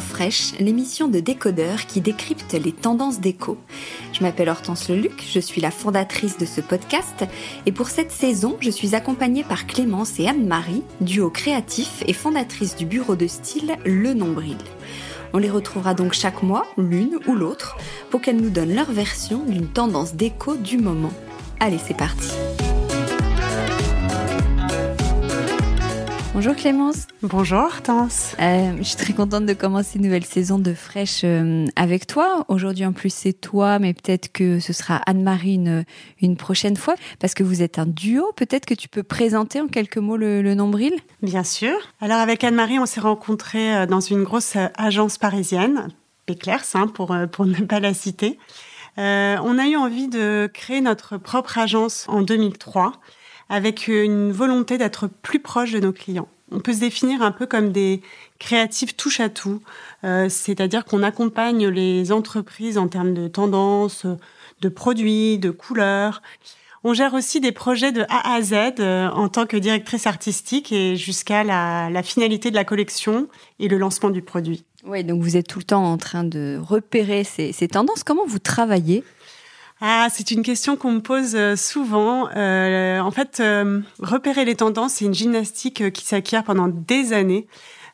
Fresh, l'émission de décodeurs qui décrypte les tendances déco. Je m'appelle Hortense Leluc, je suis la fondatrice de ce podcast et pour cette saison, je suis accompagnée par Clémence et Anne-Marie, duo créatif et fondatrice du bureau de style Le Nombril. On les retrouvera donc chaque mois, l'une ou l'autre, pour qu'elles nous donnent leur version d'une tendance déco du moment. Allez, c'est parti. Bonjour Clémence. Bonjour Hortense. Euh, je suis très contente de commencer une nouvelle saison de Fresh euh, avec toi. Aujourd'hui en plus c'est toi, mais peut-être que ce sera Anne-Marie une, prochaine fois, parce que vous êtes un duo. Peut-être que tu peux présenter en quelques mots le, nombril Bien sûr. Alors avec Anne-Marie, on s'est rencontrés euh, dans une grosse agence parisienne, Péclers, hein, pour, pour ne pas la citer. on a eu envie de créer notre propre agence en 2003 avec une volonté d'être plus proche de nos clients. On peut se définir un peu comme des créatifs touche à tout, euh, c'est-à-dire qu'on accompagne les entreprises en termes de tendances, de produits, de couleurs. On gère aussi des projets de A à Z euh, en tant que directrice artistique et jusqu'à la, la, finalité de la collection et le lancement du produit. Oui, donc vous êtes tout le temps en train de repérer ces, ces tendances. Comment vous travaillez ah, c'est une question qu'on me pose euh, souvent. Euh, en fait, euh, repérer les tendances, c'est une gymnastique qui s'acquiert pendant des années.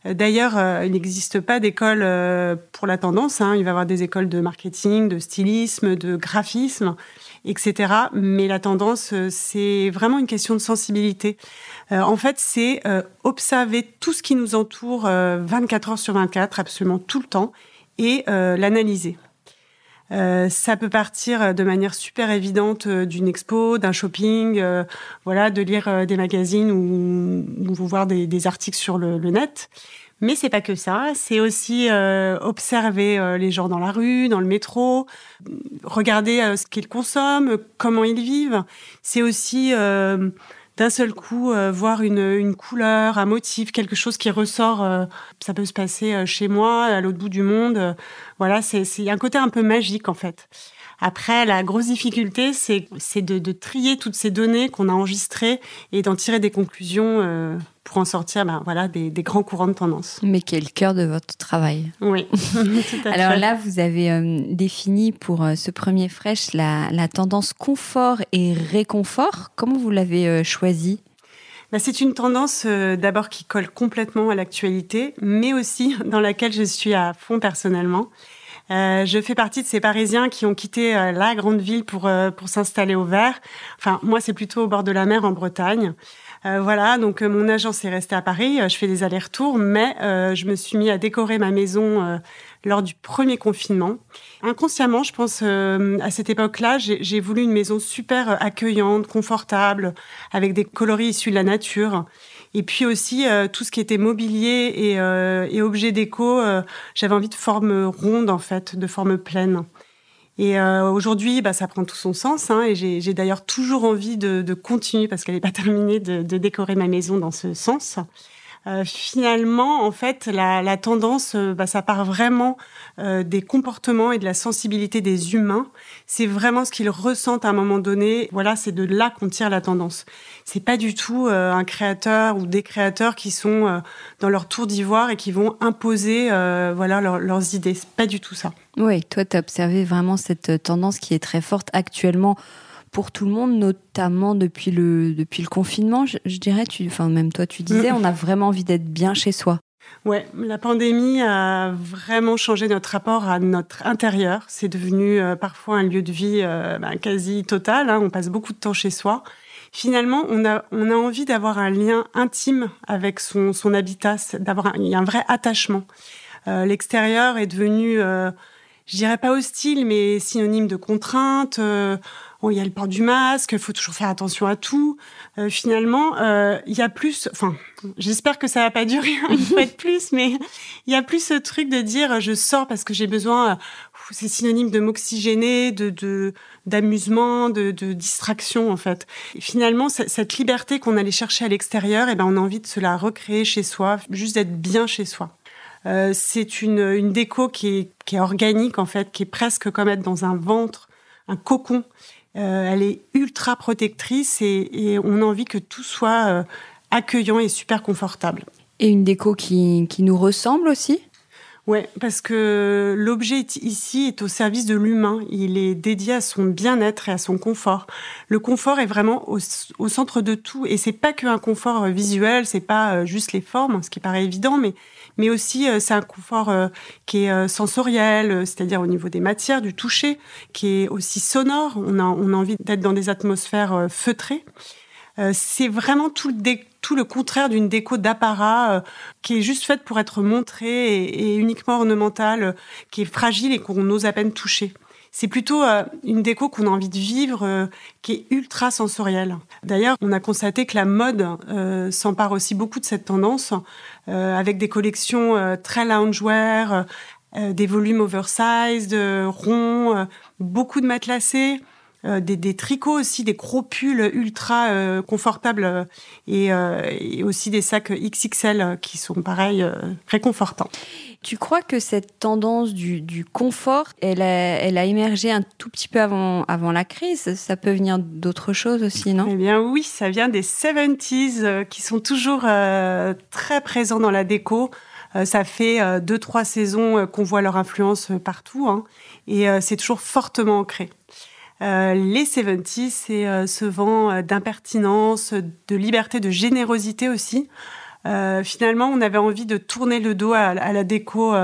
D'ailleurs, il n'existe pas d'école pour la tendance. Hein. Il va y avoir des écoles de marketing, de stylisme, de graphisme, etc. Mais la tendance, c'est vraiment une question de sensibilité. en fait, c'est observer tout ce qui nous entoure 24 heures sur 24, absolument tout le temps, et l'analyser. Euh, ça peut partir de manière super évidente euh, d'une expo, d'un shopping, euh, voilà, de lire des magazines ou, ou voir des, des, articles sur le, le, net. Mais c'est pas que ça, c'est aussi observer les gens dans la rue, dans le métro, regarder ce qu'ils consomment, comment ils vivent. C'est aussi d'un seul coup euh, voir une, une, couleur, un motif, quelque chose qui ressort. Euh, ça peut se passer euh, chez moi, à l'autre bout du monde. Voilà, c'est un côté un peu magique en fait. Après, la grosse difficulté, c'est de, de, trier toutes ces données qu'on a enregistrées et d'en tirer des conclusions euh, pour en sortir ben, voilà, des, des, grands courants de tendance. Mais qui est le cœur de votre travail. Oui, tout à Alors là, vous avez euh, défini pour euh, ce premier fraîche la, la, tendance confort et réconfort. Comment vous l'avez choisi? ben, c'est une tendance d'abord qui colle complètement à l'actualité, mais aussi dans laquelle je suis à fond personnellement. Euh, je fais partie de ces Parisiens qui ont quitté euh, la grande ville pour euh, pour s'installer au vert. Enfin, moi, c'est plutôt au bord de la mer en Bretagne. Voilà, donc mon agence est restée à Paris. je fais des allers-retours, mais je me suis mis à décorer ma maison lors du premier confinement. Inconsciemment, je pense, à cette époque-là, j'ai voulu une maison super accueillante, confortable, avec des coloris issus de la nature. Et puis aussi euh, tout ce qui était mobilier et, euh, et objets déco, euh, j'avais envie de forme ronde en fait, de forme pleine. Et aujourd'hui, bah, ça prend tout son sens. Hein, et j'ai d'ailleurs toujours envie de, de continuer, parce qu'elle n'est pas terminée, de, de, décorer ma maison dans ce sens. Euh, finalement, en fait, la, la tendance, euh, bah, ça part vraiment euh, des comportements et de la sensibilité des humains. C'est vraiment ce qu'ils ressentent à un moment donné. Voilà, c'est de là qu'on tire la tendance. C'est pas du tout un créateur ou des créateurs qui sont dans leur tour d'ivoire et qui vont imposer, voilà, leurs idées. C'est pas du tout ça. Oui, toi, tu as observé vraiment cette tendance qui est très forte actuellement pour tout le monde, notamment depuis le, depuis le confinement, je, dirais, tu, enfin, même toi, tu disais, mm. on a vraiment envie d'être bien chez soi. Ouais, la pandémie a vraiment changé notre rapport à notre intérieur. C'est devenu euh, parfois un lieu de vie euh, ben, quasi total. Hein. On passe beaucoup de temps chez soi. Finalement, on a, on a envie d'avoir un lien intime avec son, son habitat, d'avoir a un vrai attachement. Euh, l'extérieur est devenu, je dirais pas hostile, mais synonyme de contrainte il y a le port du masque, il faut toujours faire attention à tout. Euh, finalement, euh, il y a plus, enfin, j'espère que ça va pas durer une fois de plus, mais il y a plus ce truc de dire je sors parce que j'ai besoin, c'est synonyme de m'oxygéner, de d'amusement, de, de, distraction en fait. finalement, cette liberté qu'on allait chercher à l'extérieur, eh ben on a envie de se la recréer chez soi, juste d'être bien chez soi. Euh, c'est une, une déco qui est, qui est organique en fait, qui est presque comme être dans un ventre, un cocon. Euh, elle est ultra protectrice et, on a envie que tout soit euh, accueillant et super confortable. Et une déco qui, qui nous ressemble aussi? Ouais, parce que l'objet ici est au service de l'humain. Il est dédié à son bien-être et à son confort. Le confort est vraiment au, au centre de tout, et c'est pas qu'un confort euh, visuel, c'est pas juste les formes, ce qui paraît évident, mais mais aussi euh, c'est un confort euh, qui est euh, sensoriel, c'est-à-dire au niveau des matières, du toucher, qui est aussi sonore. On a, on a envie d'être dans des atmosphères feutrées. c'est vraiment tout le, tout le contraire d'une déco d'apparat qui est juste faite pour être montrée et, uniquement ornementale, qui est fragile et qu'on ose à peine toucher. C'est plutôt euh, une déco qu'on a envie de vivre, euh, qui est ultra sensorielle. D'ailleurs, on a constaté que la mode euh, s'empare aussi beaucoup de cette tendance, avec des collections très loungewear, des volumes oversized, ronds, beaucoup de matelassés. Euh, des, tricots aussi, des gros pulls ultra euh, confortables euh, et, aussi des sacs XXL qui sont pareil réconfortants. Tu crois que cette tendance du, confort, elle a, elle a, émergé un tout petit peu avant, avant la crise? Ça peut venir d'autres choses aussi, non? Eh bien oui, ça vient des 70s qui sont toujours très présents dans la déco. ça fait deux, trois saisons qu'on voit leur influence partout hein, et c'est toujours fortement ancré. Euh, les 70, c'est euh, ce vent euh, d'impertinence, de liberté, de générosité aussi. finalement, on avait envie de tourner le dos à, la déco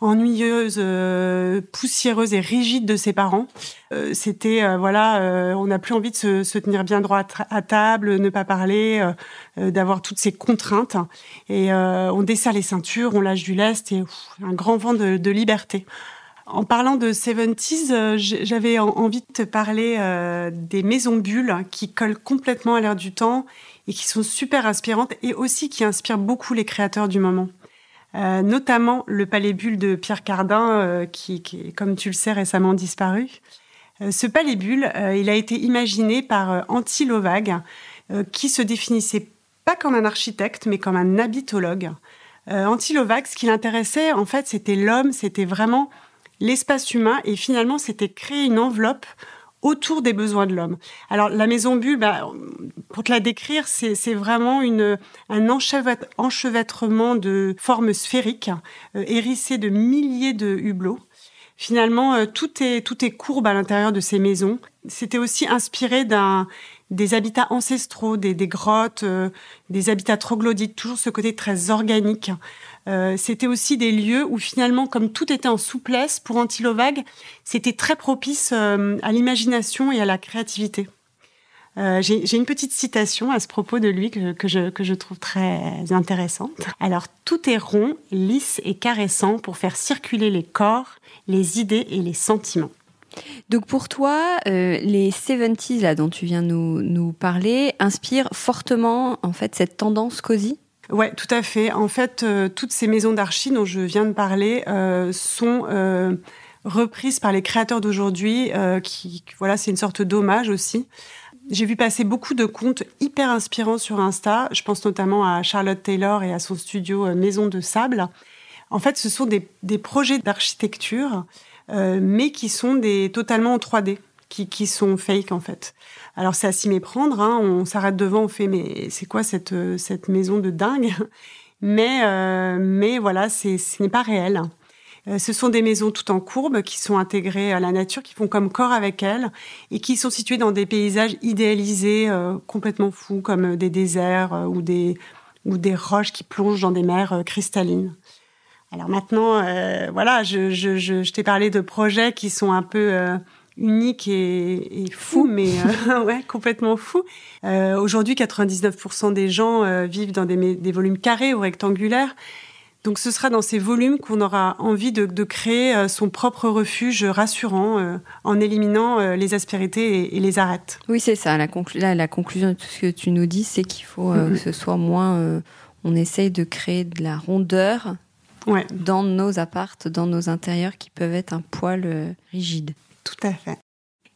ennuyeuse, poussiéreuse et rigide de ses parents. C'était voilà, on n'a plus envie de se, tenir bien droit à, table, ne pas parler, d'avoir toutes ces contraintes. Et on dessert les ceintures, on lâche du lest et un grand vent de liberté. En parlant de 70s, euh, j'avais envie de te parler euh, des maisons bulles qui collent complètement à l'air du temps et qui sont super inspirantes et aussi qui inspirent beaucoup les créateurs du moment. Euh, notamment le palais bulle de Pierre Cardin, qui, comme tu le sais, récemment disparu. ce palais bulle, il a été imaginé par Antti Lovag, qui se définissait pas comme un architecte, mais comme un habitologue. Antti Lovag, ce qui l'intéressait, en fait, c'était l'homme, c'était vraiment l'espace humain et finalement c'était créer une enveloppe autour des besoins de l'homme. Alors la maison bulle, bah, pour te la décrire, c'est vraiment une, un enchevêtrement de formes sphériques, euh, hérissées de milliers de hublots. Finalement, euh, tout est tout est courbe à l'intérieur de ces maisons. C'était aussi inspiré d'un des habitats ancestraux, des, grottes, euh, des habitats troglodytes, toujours ce côté très organique. Euh, c'était aussi des lieux où finalement, comme tout était en souplesse pour Antilovag, c'était très propice euh, à l'imagination et à la créativité. J'ai une petite citation à ce propos de lui que, je, que je trouve très intéressante. Alors, tout est rond, lisse et caressant pour faire circuler les corps, les idées et les sentiments. Donc pour toi, euh, les 70s là dont tu viens nous, nous parler inspirent fortement en fait cette tendance cosy? Ouais, tout à fait. En fait, euh, toutes ces maisons d'archi dont je viens de parler euh, sont reprises par les créateurs d'aujourd'hui, qui, voilà, c'est une sorte d'hommage aussi. j'ai vu passer beaucoup de comptes hyper inspirants sur Insta. Je pense notamment à Charlotte Taylor et à son studio euh, Maison de Sable. En fait, ce sont des, projets d'architecture, euh, mais qui sont des totalement en 3D, qui, qui sont fake en fait. Alors c'est à s'y méprendre. Hein. On s'arrête devant, on fait mais c'est quoi cette cette maison de dingue? Mais euh, mais voilà, ce n'est pas réel. Euh, ce sont des maisons tout en courbe qui sont intégrées à la nature, qui font comme corps avec elle et qui sont situées dans des paysages idéalisés euh, complètement fous, comme des déserts euh, ou, des, ou des roches qui plongent dans des mers cristallines. Alors maintenant, voilà, je, je, je, je t'ai parlé de projets qui sont un peu uniques et, et fous, mais ouais, complètement fous. Aujourd'hui, 99% des gens vivent dans des, des volumes carrés ou rectangulaires. Donc ce sera dans ces volumes qu'on aura envie de, de, créer euh, son propre refuge rassurant euh, en éliminant euh, les aspérités et, et, les arêtes. Oui, c'est ça. La, conclu là, la, conclusion de tout ce que tu nous dis, c'est qu'il faut mm -hmm. que ce soit moins... on essaye de créer de la rondeur ouais. dans nos appartes, dans nos intérieurs qui peuvent être un poil rigide. Tout à fait.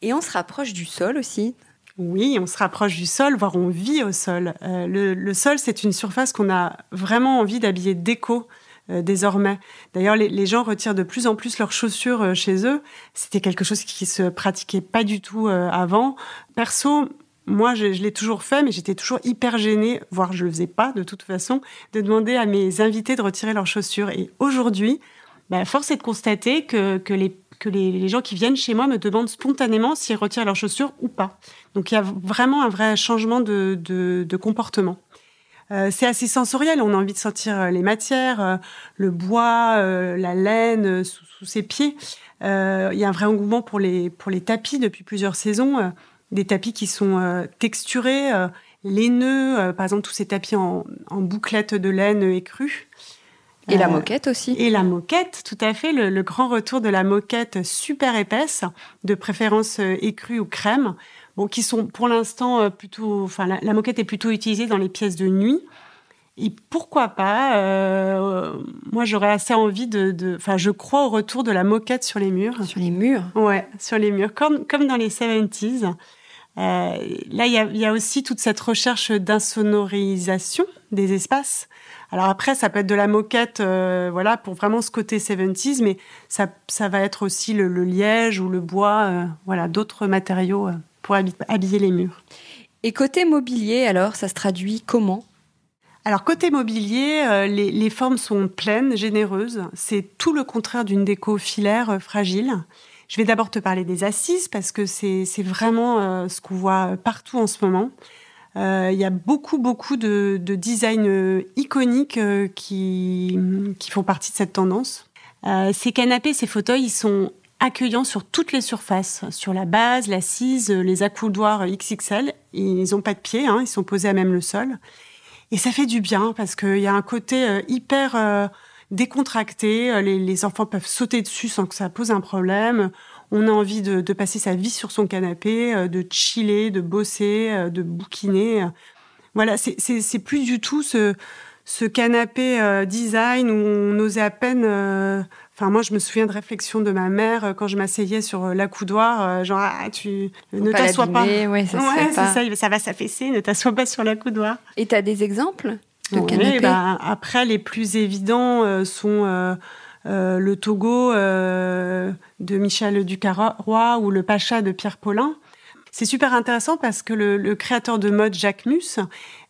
Et on se rapproche du sol aussi. Oui, on se rapproche du sol, voire on vit au sol. Euh, le, le, sol, c'est une surface qu'on a vraiment envie d'habiller déco euh, désormais. D'ailleurs, les, les, gens retirent de plus en plus leurs chaussures euh, chez eux. C'était quelque chose qui se pratiquait pas du tout euh, avant. Perso, moi, je, je l'ai toujours fait, mais j'étais toujours hyper gênée, voire je le faisais pas de toute façon, de demander à mes invités de retirer leurs chaussures. Et aujourd'hui, bah, force est de constater que, que les que les, gens qui viennent chez moi me demandent spontanément s'ils retirent leurs chaussures ou pas. Donc il y a vraiment un vrai changement de, de, comportement. Euh, c'est assez sensoriel, on a envie de sentir euh, les matières, euh, le bois, la laine sous, ses pieds. Il y a un vrai engouement pour les, pour les tapis depuis plusieurs saisons, des tapis qui sont texturés, laineux, par exemple tous ces tapis en, en bouclettes de laine écrue. Et euh, la moquette aussi. Et la moquette, tout à fait. Le, le, grand retour de la moquette super épaisse, de préférence euh, écrue ou crème, bon, qui sont pour l'instant euh, plutôt. Enfin, la, la, moquette est plutôt utilisée dans les pièces de nuit. Et pourquoi pas euh, Moi, j'aurais assez envie de. Enfin, je crois au retour de la moquette sur les murs. Sur les murs Ouais, sur les murs, comme, comme dans les 70s. Euh, là, il y, y a, aussi toute cette recherche d'insonorisation des espaces. Alors après, ça peut être de la moquette, euh, voilà, pour vraiment ce côté 70s, mais ça, ça va être aussi le, le liège ou le bois, euh, voilà, d'autres matériaux euh, pour habiller les murs. Et côté mobilier, alors, ça se traduit comment? Alors côté mobilier, euh, les, les, formes sont pleines, généreuses. C'est tout le contraire d'une déco filaire fragile. Je vais d'abord te parler des assises parce que c'est vraiment ce qu'on voit partout en ce moment. Euh, il y a beaucoup, beaucoup de, de designs euh, iconiques euh, qui, font partie de cette tendance. Ces canapés, ces fauteuils, ils sont accueillants sur toutes les surfaces, sur la base, l'assise, les accoudoirs XXL. Ils n'ont pas de pieds, hein, ils sont posés à même le sol. Et ça fait du bien parce qu'il y a un côté hyper décontracté. Les enfants peuvent sauter dessus sans que ça pose un problème on a envie de, de, passer sa vie sur son canapé, euh, de chiller, de bosser, euh, de bouquiner. Voilà, c'est plus du tout ce, ce canapé euh, design où on osait à peine. Euh, enfin, moi, je me souviens de réflexions de ma mère quand je m'asseyais sur l'accoudoir, genre ah, tu Faut ne t'assois pas. Ouais, ça, ouais, ça, ça va s'affaisser, ne t'assois pas sur l'accoudoir. Et tu as des exemples de ouais, canapés? bah, Après, les plus évidents sont euh, le Togo euh, de Michel Ducarroy ou le Pacha de Pierre Paulin. C'est super intéressant parce que le, créateur de mode Jacques Mus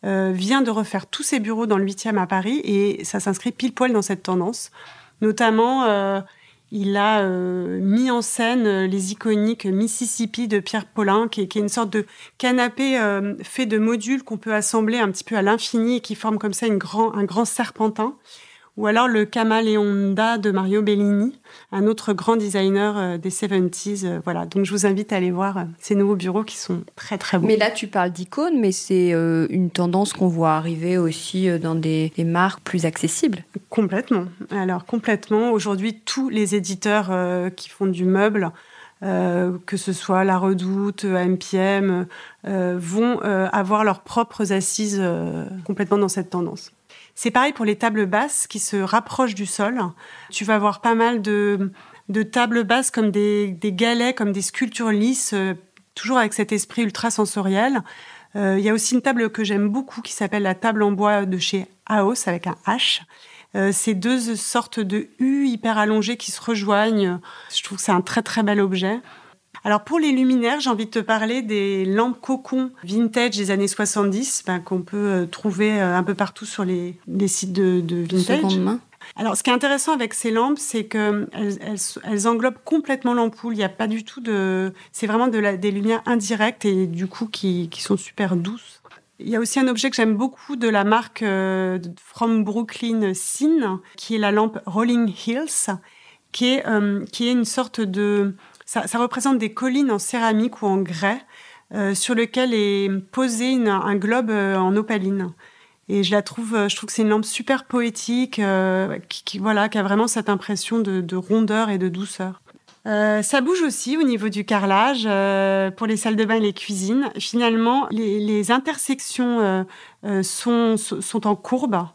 euh, vient de refaire tous ses bureaux dans le 8e à Paris et ça s'inscrit pile poil dans cette tendance. Notamment, il a mis en scène les iconiques Mississippi de Pierre Paulin, qui est, une sorte de canapé fait de modules qu'on peut assembler un petit peu à l'infini et qui forme comme ça un grand serpentin ou alors le Camaleonda de Mario Bellini, un autre grand designer euh, des 70s. Euh, voilà, donc je vous invite à aller voir euh, ces nouveaux bureaux qui sont très très beaux. Mais là, tu parles d'icônes, mais c'est une tendance qu'on voit arriver aussi dans des, des, marques plus accessibles. Complètement. Alors complètement. Aujourd'hui, tous les éditeurs qui font du meuble euh, que ce soit La Redoute, MPM, euh, vont euh, avoir leurs propres assises complètement dans cette tendance. C'est pareil pour les tables basses qui se rapprochent du sol. Tu vas avoir pas mal de, de tables basses comme des, des, galets, comme des sculptures lisses, euh, toujours avec cet esprit ultra sensoriel. Il y a aussi une table que j'aime beaucoup qui s'appelle la table en bois de chez Aos avec un H. c'est deux sortes de U hyper allongées qui se rejoignent. Je trouve que c'est un très très bel objet. Alors pour les luminaires, j'ai envie de te parler des lampes cocon vintage des années 70 ben, qu'on peut euh, trouver euh, un peu partout sur les, sites de, vintage. Seconde main. Alors, ce qui est intéressant avec ces lampes, c'est qu'elles elles, englobent complètement l'ampoule. Il n'y a pas du tout de. C'est vraiment de la, des lumières indirectes et du coup qui, sont super douces. Il y a aussi un objet que j'aime beaucoup de la marque euh, From Brooklyn Scene, qui est la lampe Rolling Hills, qui est, qui est une sorte de ça, représente des collines en céramique ou en grès euh, sur lequel est posé un globe euh, en opaline. Et je la trouve, euh, je trouve que c'est une lampe super poétique, qui, voilà, qui a vraiment cette impression de, rondeur et de douceur. ça bouge aussi au niveau du carrelage pour les salles de bain et les cuisines. Finalement, les, intersections sont, sont en courbe.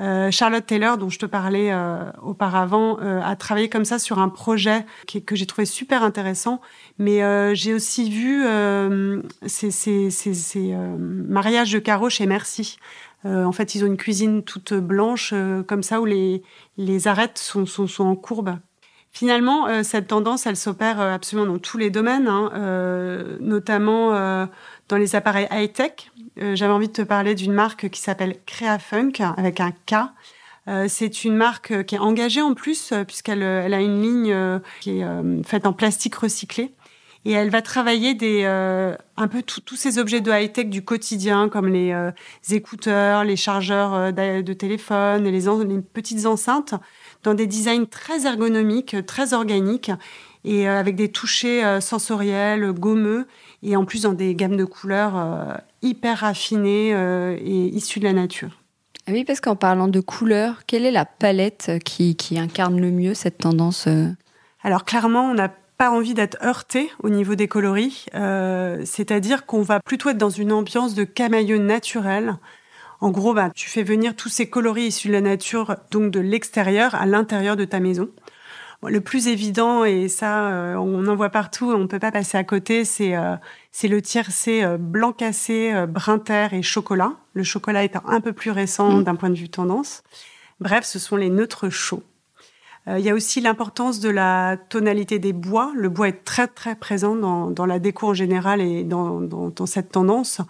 Euh, Charlotte Taylor, dont je te parlais euh, auparavant, euh, a travaillé comme ça sur un projet que j'ai trouvé super intéressant. Mais j'ai aussi vu ces, ces, ces, mariages de carreaux chez Merci. en fait, ils ont une cuisine toute blanche, comme ça, où les, les arêtes sont, sont, sont en courbe. Finalement, cette tendance, elle s'opère absolument dans tous les domaines, hein, notamment dans les appareils high-tech. Euh, j'avais envie de te parler d'une marque qui s'appelle CreaFunk avec un K. Euh, c'est une marque qui est engagée en plus euh, puisqu'elle elle a une ligne qui est faite en plastique recyclé et elle va travailler des un peu tous ces objets de high tech du quotidien comme les, écouteurs, les chargeurs de téléphone les, les, petites enceintes dans des designs très ergonomiques, très organiques et avec des touchés sensoriels, gommeux et en plus dans des gammes de couleurs euh, hyper raffinées euh, et issues de la nature. Ah oui, parce qu'en parlant de couleurs, quelle est la palette qui, qui incarne le mieux cette tendance euh? Alors clairement, on n'a pas envie d'être heurté au niveau des coloris, c'est-à-dire qu'on va plutôt être dans une ambiance de camailleux naturel. En gros, bah, tu fais venir tous ces coloris issus de la nature, donc de l'extérieur, à l'intérieur de ta maison. Le plus évident, et ça, euh, on en voit partout, on ne peut pas passer à côté, c'est euh, c'est le tiercé euh, blanc cassé, brun terre et chocolat. Le chocolat étant un peu plus récent mm. d'un point de vue tendance. Bref, ce sont les neutres chauds. Il y a aussi l'importance de la tonalité des bois. Le bois est très très présent dans, dans la déco en général et dans, dans, dans cette tendance.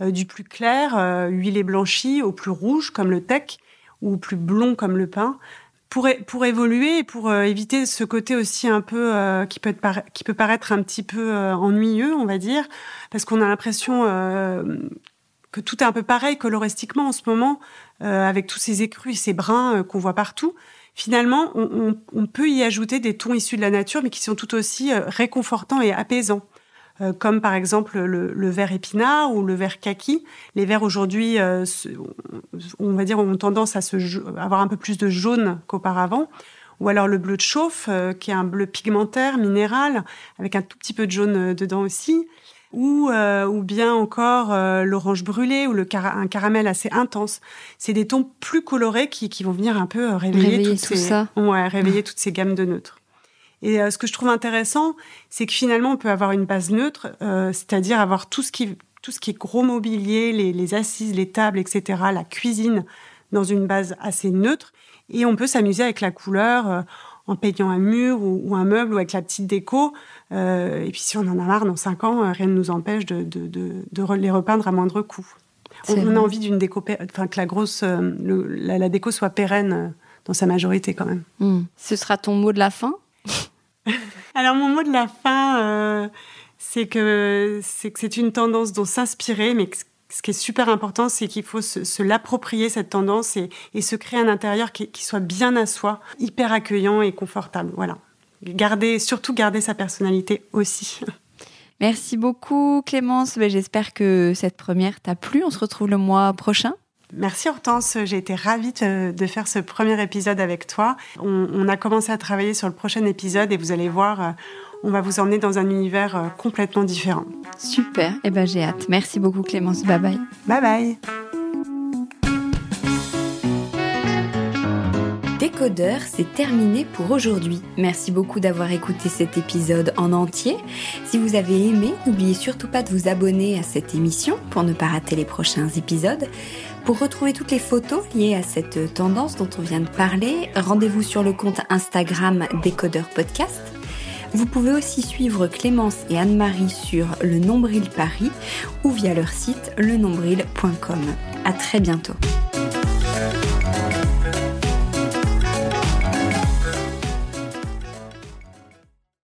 du plus clair, huilé blanchi, au plus rouge comme le teck, ou plus blond comme le pain pour, évoluer et pour euh, éviter ce côté aussi un peu euh, qui peut être qui peut paraître un petit peu euh, ennuyeux, on va dire, parce qu'on a l'impression que tout est un peu pareil coloristiquement en ce moment, avec tous ces écrus et ces brins qu'on voit partout. Finalement, on, peut y ajouter des tons issus de la nature, mais qui sont tout aussi réconfortants et apaisants. Euh, comme par exemple le, le, vert épinard ou le vert kaki. Les verts aujourd'hui, euh, on va dire, ont tendance à se avoir un peu plus de jaune qu'auparavant. Ou alors le bleu de chauffe, euh, qui est un bleu pigmentaire, minéral, avec un tout petit peu de jaune dedans aussi. Ou, ou bien encore l'orange brûlé ou le un caramel assez intense. C'est des tons plus colorés qui, qui vont venir un peu réveiller, toutes tout ces, ça. Ouais, réveiller toutes ces gammes de neutres. Et euh, ce que je trouve intéressant, c'est que finalement, on peut avoir une base neutre, euh, c'est-à-dire avoir tout ce qui tout ce qui est gros mobilier, les, assises, les tables, etc., la cuisine, dans une base assez neutre. Et on peut s'amuser avec la couleur euh, en peignant un mur ou, un meuble ou avec la petite déco. et puis si on en a marre dans cinq ans, rien ne nous empêche de, de, de, les repeindre à moindre coût. On, a envie d'une déco, enfin que la grosse, la, déco soit pérenne dans sa majorité quand même. Hmm. Ce sera ton mot de la fin? Alors mon mot de la fin, euh, c'est que c'est une tendance dont s'inspirer, mais ce qui est super important, c'est qu'il faut se, l'approprier cette tendance et, se créer un intérieur qui, soit bien à soi, hyper accueillant et confortable. Voilà. Garder, surtout garder sa personnalité aussi. Merci beaucoup Clémence. Ben, j'espère que cette première t'a plu. On se retrouve le mois prochain. Merci Hortense, j'ai été ravie de faire ce premier épisode avec toi. On, a commencé à travailler sur le prochain épisode et vous allez voir, euh, on va vous emmener dans un univers euh, complètement différent. Super, et eh ben j'ai hâte. Merci beaucoup Clémence, bye bye. Bye bye. Décodeur, c'est terminé pour aujourd'hui. Merci beaucoup d'avoir écouté cet épisode en entier. Si vous avez aimé, n'oubliez surtout pas de vous abonner à cette émission pour ne pas rater les prochains épisodes. Pour retrouver toutes les photos liées à cette tendance dont on vient de parler, rendez-vous sur le compte Instagram Décodeur Podcast. Vous pouvez aussi suivre Clémence et Anne-Marie sur le Nombril Paris ou via leur site lenombril.com. À très bientôt.